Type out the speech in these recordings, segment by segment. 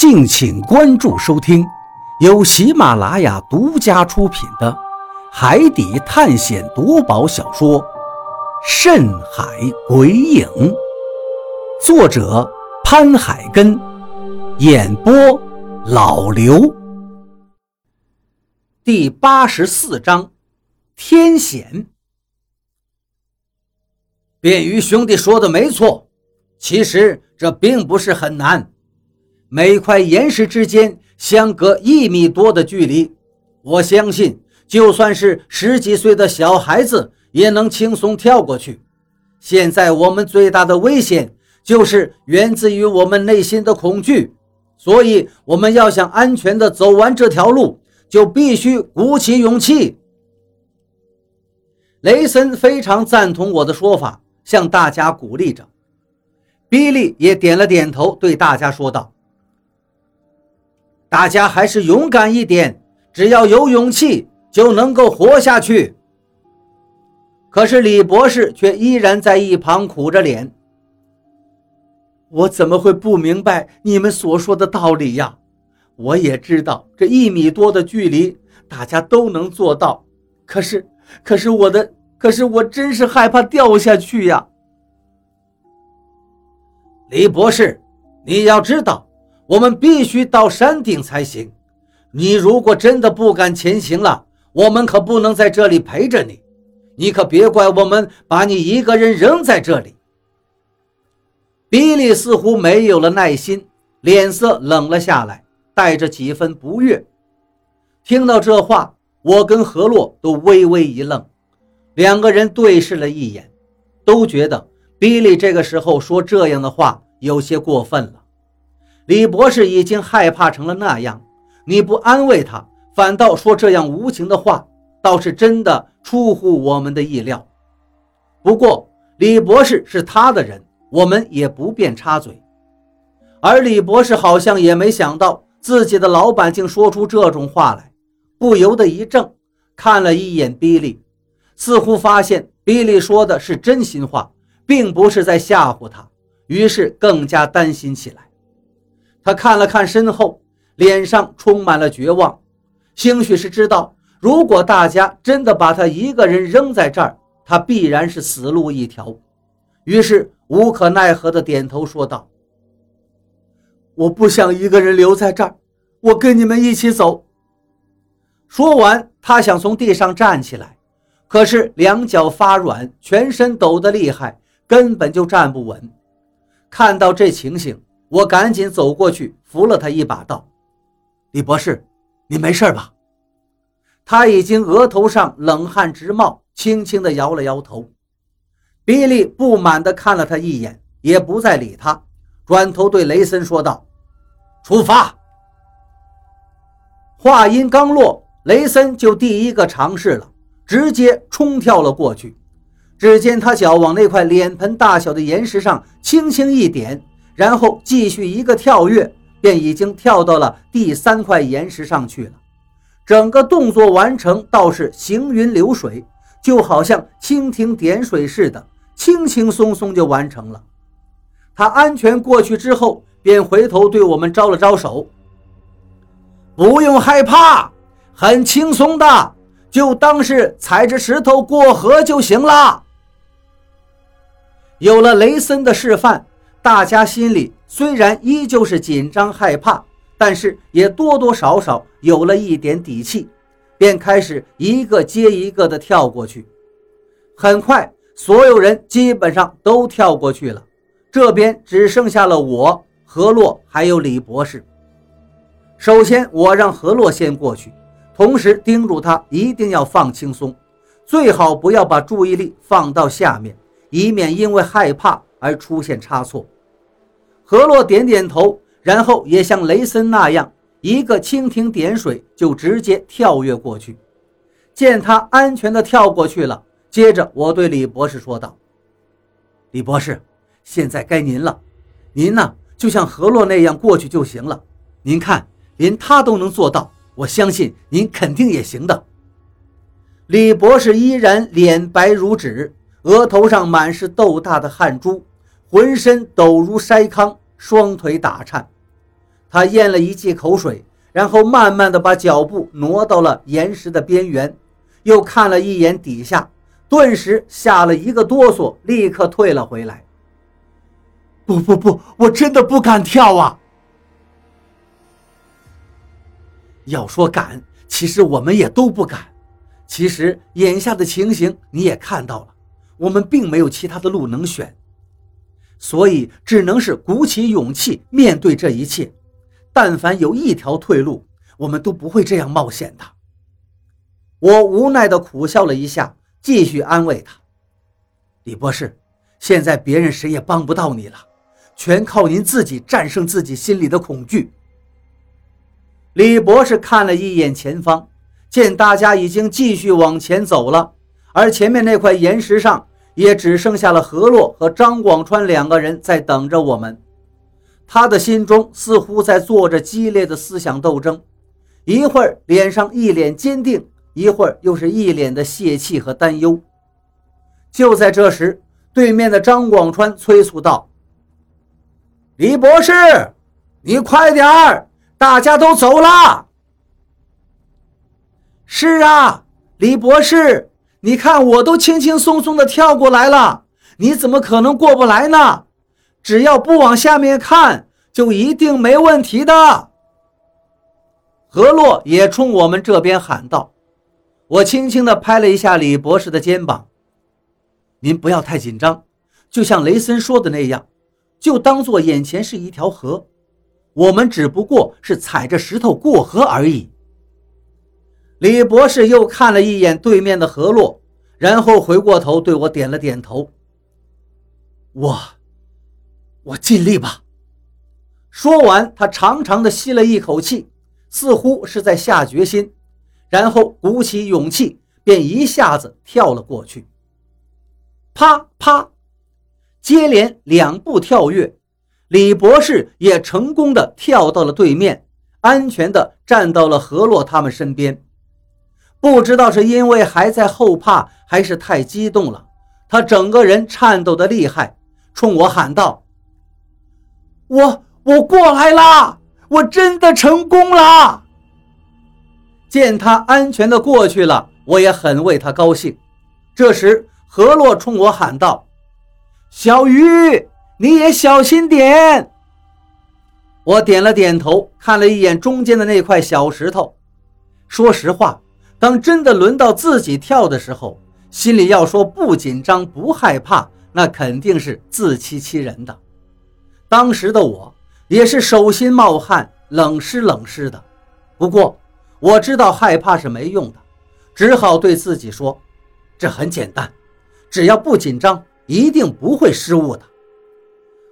敬请关注收听，由喜马拉雅独家出品的《海底探险夺宝小说》《深海鬼影》，作者潘海根，演播老刘。第八十四章，天险。便鱼兄弟说的没错，其实这并不是很难。每块岩石之间相隔一米多的距离，我相信就算是十几岁的小孩子也能轻松跳过去。现在我们最大的危险就是源自于我们内心的恐惧，所以我们要想安全的走完这条路，就必须鼓起勇气。雷森非常赞同我的说法，向大家鼓励着。比利也点了点头，对大家说道。大家还是勇敢一点，只要有勇气就能够活下去。可是李博士却依然在一旁苦着脸。我怎么会不明白你们所说的道理呀？我也知道这一米多的距离大家都能做到，可是，可是我的，可是我真是害怕掉下去呀。李博士，你要知道。我们必须到山顶才行。你如果真的不敢前行了，我们可不能在这里陪着你。你可别怪我们把你一个人扔在这里。比利似乎没有了耐心，脸色冷了下来，带着几分不悦。听到这话，我跟何洛都微微一愣，两个人对视了一眼，都觉得比利这个时候说这样的话有些过分了。李博士已经害怕成了那样，你不安慰他，反倒说这样无情的话，倒是真的出乎我们的意料。不过李博士是他的人，我们也不便插嘴。而李博士好像也没想到自己的老板竟说出这种话来，不由得一怔，看了一眼比利，似乎发现比利说的是真心话，并不是在吓唬他，于是更加担心起来。他看了看身后，脸上充满了绝望。兴许是知道，如果大家真的把他一个人扔在这儿，他必然是死路一条。于是无可奈何地点头说道：“我不想一个人留在这儿，我跟你们一起走。”说完，他想从地上站起来，可是两脚发软，全身抖得厉害，根本就站不稳。看到这情形，我赶紧走过去扶了他一把，道：“李博士，你没事吧？”他已经额头上冷汗直冒，轻轻地摇了摇头。比利不满地看了他一眼，也不再理他，转头对雷森说道：“出发！”话音刚落，雷森就第一个尝试了，直接冲跳了过去。只见他脚往那块脸盆大小的岩石上轻轻一点。然后继续一个跳跃，便已经跳到了第三块岩石上去了。整个动作完成倒是行云流水，就好像蜻蜓点水似的，轻轻松松就完成了。他安全过去之后，便回头对我们招了招手：“不用害怕，很轻松的，就当是踩着石头过河就行了。”有了雷森的示范。大家心里虽然依旧是紧张害怕，但是也多多少少有了一点底气，便开始一个接一个的跳过去。很快，所有人基本上都跳过去了，这边只剩下了我、何洛还有李博士。首先，我让何洛先过去，同时叮嘱他一定要放轻松，最好不要把注意力放到下面，以免因为害怕。而出现差错，何洛点点头，然后也像雷森那样，一个蜻蜓点水就直接跳跃过去。见他安全的跳过去了，接着我对李博士说道：“李博士，现在该您了，您呢就像何洛那样过去就行了。您看，连他都能做到，我相信您肯定也行的。”李博士依然脸白如纸，额头上满是豆大的汗珠。浑身抖如筛糠，双腿打颤。他咽了一记口水，然后慢慢的把脚步挪到了岩石的边缘，又看了一眼底下，顿时吓了一个哆嗦，立刻退了回来。不不不，我真的不敢跳啊！要说敢，其实我们也都不敢。其实眼下的情形你也看到了，我们并没有其他的路能选，所以只能是鼓起勇气面对这一切。但凡有一条退路，我们都不会这样冒险的。我无奈地苦笑了一下，继续安慰他：“李博士，现在别人谁也帮不到你了，全靠您自己战胜自己心里的恐惧。”李博士看了一眼前方，见大家已经继续往前走了，而前面那块岩石上也只剩下了何洛和张广川两个人在等着我们。他的心中似乎在做着激烈的思想斗争，一会儿脸上一脸坚定，一会儿又是一脸的泄气和担忧。就在这时，对面的张广川催促道：“李博士，你快点儿，大家都走了。”“是啊，李博士，你看我都轻轻松松的跳过来了，你怎么可能过不来呢？”只要不往下面看，就一定没问题的。何洛也冲我们这边喊道：“我轻轻地拍了一下李博士的肩膀，您不要太紧张，就像雷森说的那样，就当做眼前是一条河，我们只不过是踩着石头过河而已。”李博士又看了一眼对面的何洛，然后回过头对我点了点头：“我。”我尽力吧。说完，他长长的吸了一口气，似乎是在下决心，然后鼓起勇气，便一下子跳了过去。啪啪，接连两步跳跃，李博士也成功的跳到了对面，安全的站到了何洛他们身边。不知道是因为还在后怕，还是太激动了，他整个人颤抖的厉害，冲我喊道。我我过来啦！我真的成功了。见他安全的过去了，我也很为他高兴。这时，何洛冲我喊道：“小鱼，你也小心点。”我点了点头，看了一眼中间的那块小石头。说实话，当真的轮到自己跳的时候，心里要说不紧张、不害怕，那肯定是自欺欺人的。当时的我也是手心冒汗，冷湿冷湿的。不过我知道害怕是没用的，只好对自己说：“这很简单，只要不紧张，一定不会失误的。”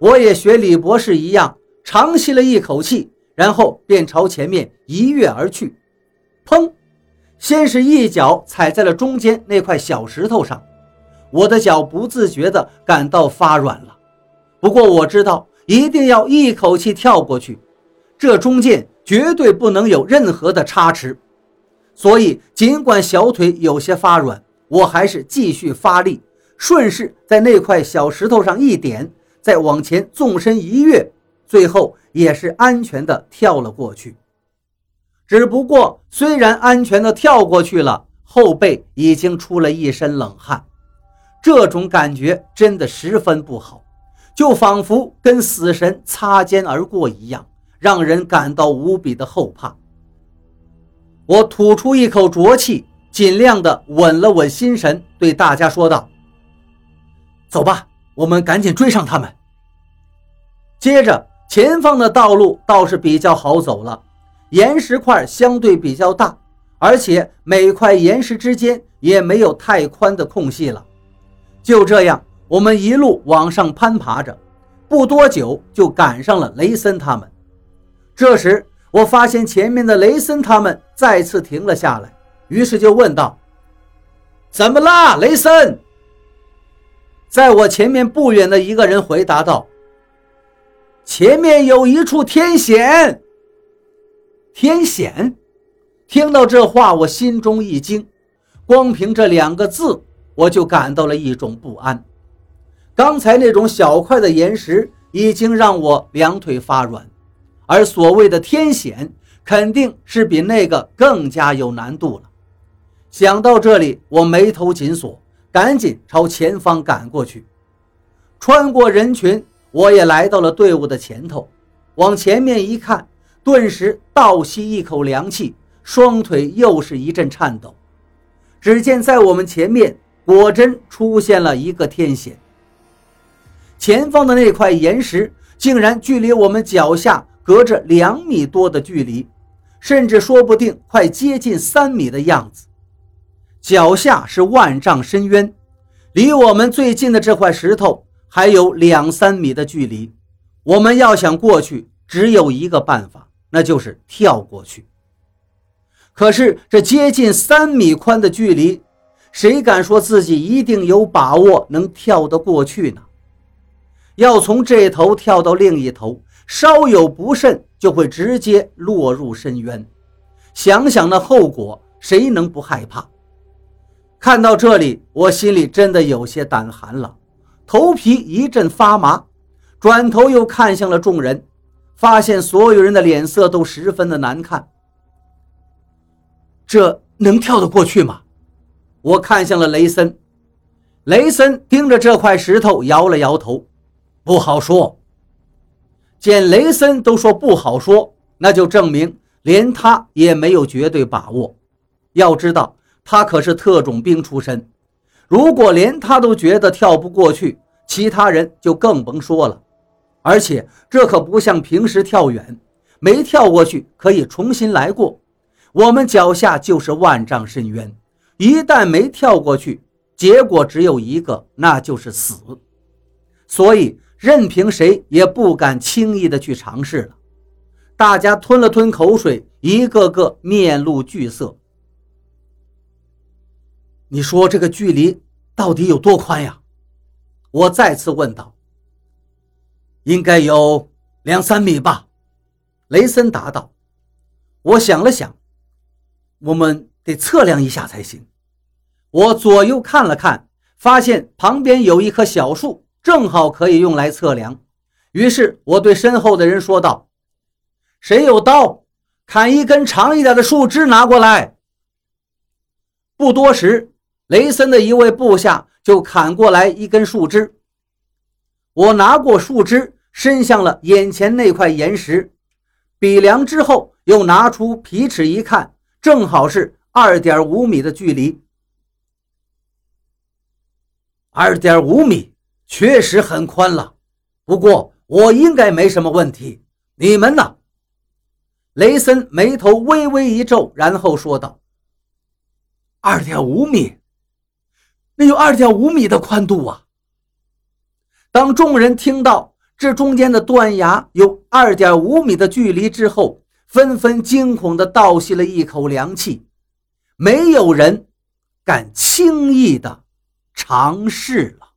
我也学李博士一样，长吸了一口气，然后便朝前面一跃而去。砰！先是一脚踩在了中间那块小石头上，我的脚不自觉地感到发软了。不过我知道。一定要一口气跳过去，这中间绝对不能有任何的差池。所以，尽管小腿有些发软，我还是继续发力，顺势在那块小石头上一点，再往前纵身一跃，最后也是安全的跳了过去。只不过，虽然安全的跳过去了，后背已经出了一身冷汗，这种感觉真的十分不好。就仿佛跟死神擦肩而过一样，让人感到无比的后怕。我吐出一口浊气，尽量的稳了稳心神，对大家说道：“走吧，我们赶紧追上他们。”接着，前方的道路倒是比较好走了，岩石块相对比较大，而且每块岩石之间也没有太宽的空隙了。就这样。我们一路往上攀爬着，不多久就赶上了雷森他们。这时，我发现前面的雷森他们再次停了下来，于是就问道：“怎么啦，雷森？”在我前面不远的一个人回答道：“前面有一处天险。”天险！听到这话，我心中一惊，光凭这两个字，我就感到了一种不安。刚才那种小块的岩石已经让我两腿发软，而所谓的天险，肯定是比那个更加有难度了。想到这里，我眉头紧锁，赶紧朝前方赶过去。穿过人群，我也来到了队伍的前头，往前面一看，顿时倒吸一口凉气，双腿又是一阵颤抖。只见在我们前面，果真出现了一个天险。前方的那块岩石，竟然距离我们脚下隔着两米多的距离，甚至说不定快接近三米的样子。脚下是万丈深渊，离我们最近的这块石头还有两三米的距离。我们要想过去，只有一个办法，那就是跳过去。可是这接近三米宽的距离，谁敢说自己一定有把握能跳得过去呢？要从这头跳到另一头，稍有不慎就会直接落入深渊。想想那后果，谁能不害怕？看到这里，我心里真的有些胆寒了，头皮一阵发麻。转头又看向了众人，发现所有人的脸色都十分的难看。这能跳得过去吗？我看向了雷森，雷森盯着这块石头摇了摇头，不好说。见雷森都说不好说，那就证明连他也没有绝对把握。要知道。他可是特种兵出身，如果连他都觉得跳不过去，其他人就更甭说了。而且这可不像平时跳远，没跳过去可以重新来过。我们脚下就是万丈深渊，一旦没跳过去，结果只有一个，那就是死。所以任凭谁也不敢轻易的去尝试了。大家吞了吞口水，一个个面露惧色。你说这个距离到底有多宽呀？我再次问道。应该有两三米吧，雷森答道。我想了想，我们得测量一下才行。我左右看了看，发现旁边有一棵小树，正好可以用来测量。于是我对身后的人说道：“谁有刀，砍一根长一点的树枝拿过来。”不多时。雷森的一位部下就砍过来一根树枝，我拿过树枝，伸向了眼前那块岩石，比量之后，又拿出皮尺一看，正好是二点五米的距离。二点五米确实很宽了，不过我应该没什么问题。你们呢？雷森眉头微微一皱，然后说道：“二点五米。”那有二点五米的宽度啊！当众人听到这中间的断崖有二点五米的距离之后，纷纷惊恐地倒吸了一口凉气。没有人敢轻易的尝试了。